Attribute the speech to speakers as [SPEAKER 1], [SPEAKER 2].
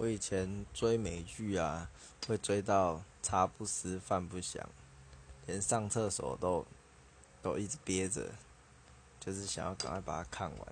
[SPEAKER 1] 我以前追美剧啊会追到茶不思饭不想连上厕所都都一直憋着就是想要赶快把它看完。